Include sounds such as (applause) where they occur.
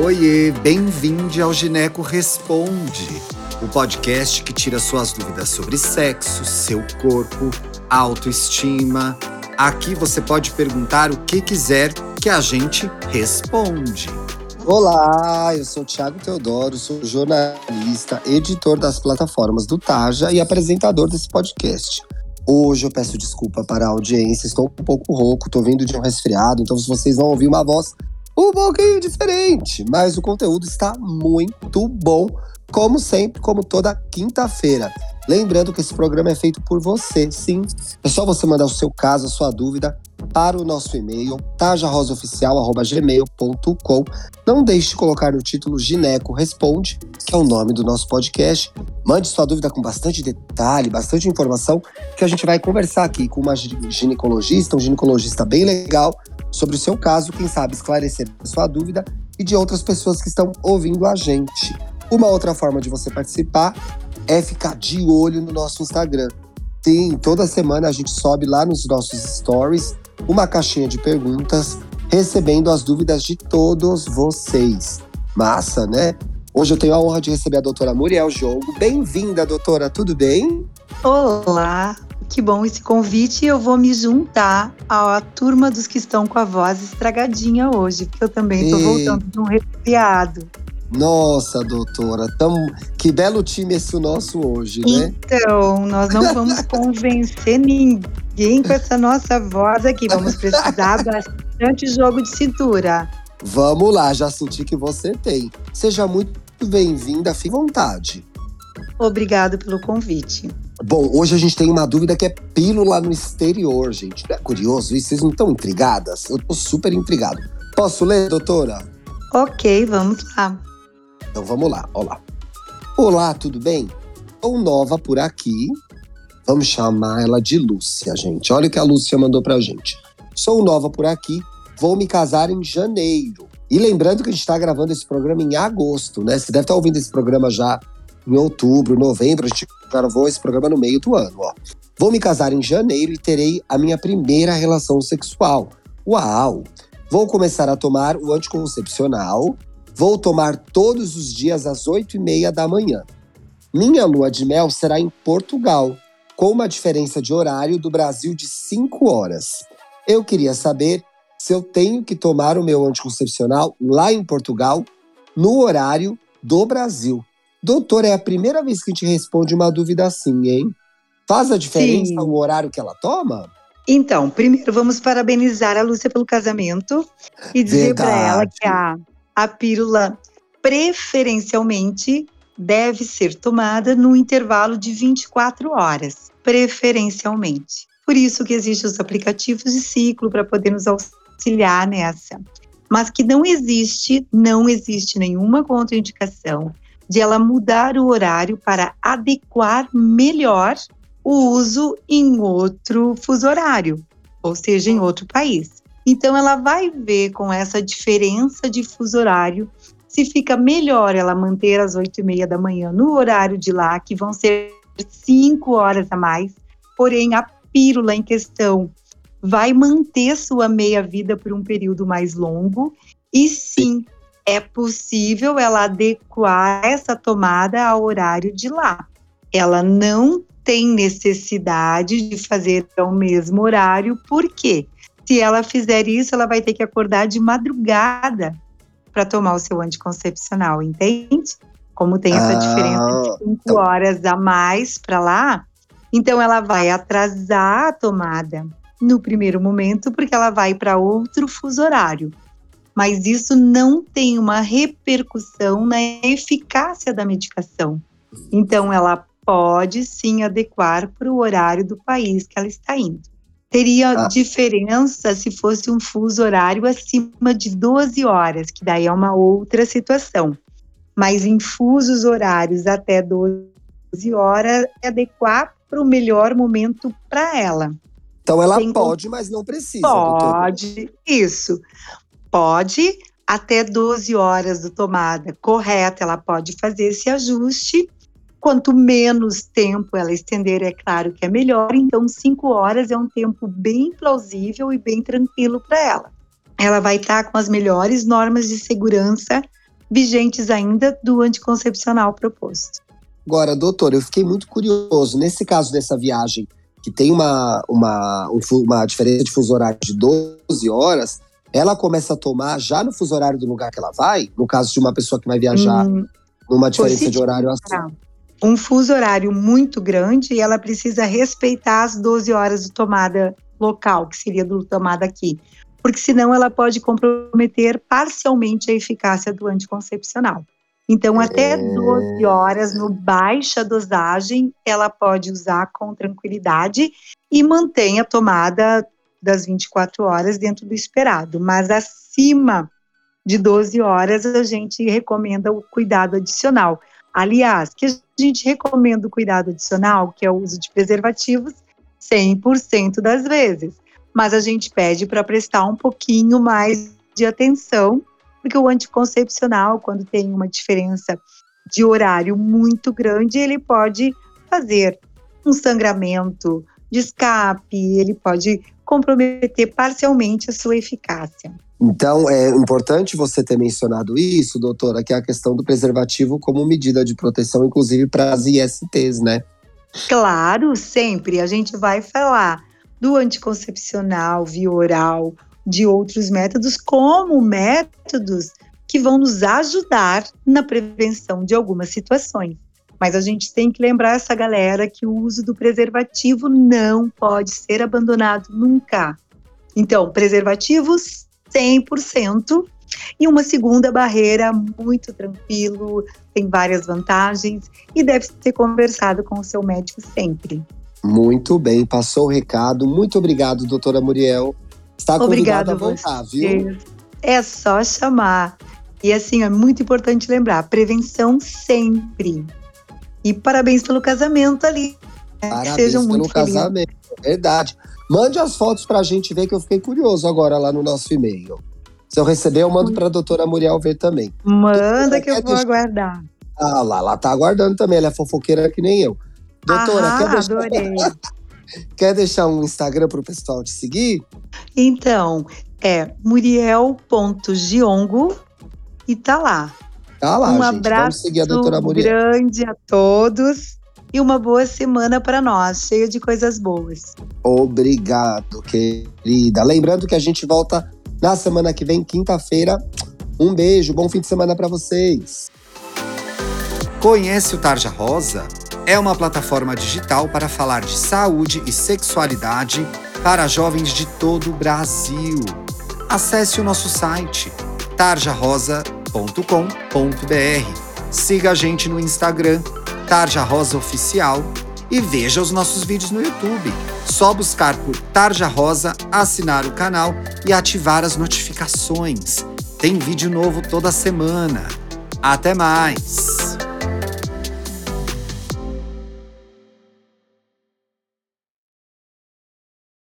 Oiê, bem-vindo ao Gineco Responde, o podcast que tira suas dúvidas sobre sexo, seu corpo, autoestima. Aqui você pode perguntar o que quiser que a gente responde. Olá, eu sou Thiago Teodoro, sou jornalista, editor das plataformas do Taja e apresentador desse podcast. Hoje eu peço desculpa para a audiência, estou um pouco rouco, estou vindo de um resfriado, então se vocês vão ouvir uma voz um pouquinho diferente, mas o conteúdo está muito bom, como sempre, como toda quinta-feira. Lembrando que esse programa é feito por você, sim. É só você mandar o seu caso, a sua dúvida para o nosso e-mail, tajarosaoficial.gmail.com. Não deixe de colocar no título Gineco Responde, que é o nome do nosso podcast. Mande sua dúvida com bastante detalhe, bastante informação, que a gente vai conversar aqui com uma ginecologista, um ginecologista bem legal, sobre o seu caso, quem sabe esclarecer a sua dúvida e de outras pessoas que estão ouvindo a gente. Uma outra forma de você participar é ficar de olho no nosso Instagram. Sim, toda semana a gente sobe lá nos nossos stories uma caixinha de perguntas, recebendo as dúvidas de todos vocês. Massa, né? Hoje eu tenho a honra de receber a doutora Muriel Jogo. Bem-vinda, doutora, tudo bem? Olá, que bom esse convite. Eu vou me juntar à turma dos que estão com a voz estragadinha hoje, porque eu também estou voltando de um resfriado. Nossa, doutora, tão... que belo time esse nosso hoje, né? Então, nós não vamos (laughs) convencer ninguém com essa nossa voz aqui. Vamos precisar (laughs) bastante jogo de cintura. Vamos lá, já senti que você tem. Seja muito bem-vinda, fique à vontade. Obrigado pelo convite. Bom, hoje a gente tem uma dúvida que é pílula no exterior, gente. Não é curioso isso? Vocês não estão intrigadas? Eu tô super intrigado. Posso ler, doutora? Ok, vamos lá. Então vamos lá, olá. Olá, tudo bem? Sou nova por aqui. Vamos chamar ela de Lúcia, gente. Olha o que a Lúcia mandou pra gente. Sou nova por aqui, vou me casar em janeiro. E lembrando que a gente está gravando esse programa em agosto, né? Você deve estar tá ouvindo esse programa já em outubro, novembro, a gente gravou esse programa no meio do ano, ó. Vou me casar em janeiro e terei a minha primeira relação sexual. Uau! Vou começar a tomar o anticoncepcional. Vou tomar todos os dias às oito e meia da manhã. Minha lua de mel será em Portugal, com uma diferença de horário do Brasil de cinco horas. Eu queria saber se eu tenho que tomar o meu anticoncepcional lá em Portugal, no horário do Brasil. Doutor, é a primeira vez que a gente responde uma dúvida assim, hein? Faz a diferença Sim. o horário que ela toma? Então, primeiro vamos parabenizar a Lúcia pelo casamento e dizer para ela que a, a pílula preferencialmente deve ser tomada no intervalo de 24 horas, preferencialmente. Por isso que existem os aplicativos de ciclo para poder nos auxiliar nessa. Mas que não existe, não existe nenhuma contraindicação de ela mudar o horário para adequar melhor o uso em outro fuso horário, ou seja, em outro país. Então, ela vai ver com essa diferença de fuso horário se fica melhor ela manter às oito e meia da manhã no horário de lá, que vão ser cinco horas a mais, porém a pílula em questão vai manter sua meia-vida por um período mais longo, e sim, é possível ela adequar essa tomada ao horário de lá. Ela não tem necessidade de fazer ao mesmo horário, porque se ela fizer isso, ela vai ter que acordar de madrugada para tomar o seu anticoncepcional, entende? Como tem essa ah, diferença de cinco então... horas a mais para lá, então ela vai atrasar a tomada no primeiro momento, porque ela vai para outro fuso horário mas isso não tem uma repercussão na eficácia da medicação. Então, ela pode sim adequar para o horário do país que ela está indo. Teria ah. diferença se fosse um fuso horário acima de 12 horas, que daí é uma outra situação. Mas em fusos horários até 12 horas, é adequar para o melhor momento para ela. Então ela Tem pode, mas não precisa. Pode, doutor. isso pode, até 12 horas de tomada correta, ela pode fazer esse ajuste. Quanto menos tempo ela estender, é claro que é melhor. Então, 5 horas é um tempo bem plausível e bem tranquilo para ela. Ela vai estar tá com as melhores normas de segurança vigentes ainda do anticoncepcional proposto. Agora, doutor, eu fiquei muito curioso. Nesse caso dessa viagem, que tem uma, uma, uma diferença de fuso horário de 12 horas, ela começa a tomar já no fuso horário do lugar que ela vai? No caso de uma pessoa que vai viajar hum, numa diferença de horário assim. Um fuso horário muito grande e ela precisa respeitar as 12 horas de tomada local, que seria do tomada aqui. Porque senão ela pode comprometer parcialmente a eficácia do anticoncepcional. Então, até 12 é. horas no baixa dosagem, ela pode usar com tranquilidade e mantém a tomada das 24 horas dentro do esperado. Mas acima de 12 horas, a gente recomenda o cuidado adicional. Aliás, que a gente recomenda o cuidado adicional, que é o uso de preservativos, 100% das vezes. Mas a gente pede para prestar um pouquinho mais de atenção porque o anticoncepcional, quando tem uma diferença de horário muito grande, ele pode fazer um sangramento de escape, ele pode comprometer parcialmente a sua eficácia. Então, é importante você ter mencionado isso, doutora, que é a questão do preservativo como medida de proteção, inclusive para as ISTs, né? Claro, sempre. A gente vai falar do anticoncepcional via oral, de outros métodos, como métodos que vão nos ajudar na prevenção de algumas situações. Mas a gente tem que lembrar essa galera que o uso do preservativo não pode ser abandonado nunca. Então, preservativos 100%. E uma segunda barreira, muito tranquilo, tem várias vantagens e deve ser conversado com o seu médico sempre. Muito bem, passou o recado. Muito obrigado, doutora Muriel. Está convidada a voltar, viu? É só chamar. E assim, é muito importante lembrar, prevenção sempre. E parabéns pelo casamento ali. Né? Parabéns Sejam pelo muito casamento, felizes. verdade. Mande as fotos para a gente ver que eu fiquei curioso agora lá no nosso e-mail. Se eu receber, eu mando para a doutora Muriel ver também. Manda que eu vou deixar... aguardar. Ah lá, ela tá aguardando também, ela é fofoqueira que nem eu. Doutora, ah, quer deixar... adorei. (laughs) quer deixar um Instagram para o pessoal te seguir? Então, é muriel.giongo e tá lá. Tá lá, um gente. abraço grande a todos e uma boa semana para nós, cheia de coisas boas. Obrigado, querida. Lembrando que a gente volta na semana que vem, quinta-feira. Um beijo, bom fim de semana para vocês. Conhece o Tarja Rosa? É uma plataforma digital para falar de saúde e sexualidade para jovens de todo o Brasil. Acesse o nosso site tarjarosa.com.br. Siga a gente no Instagram, Tarja Rosa Oficial, e veja os nossos vídeos no YouTube. Só buscar por Tarja Rosa, assinar o canal e ativar as notificações. Tem vídeo novo toda semana. Até mais!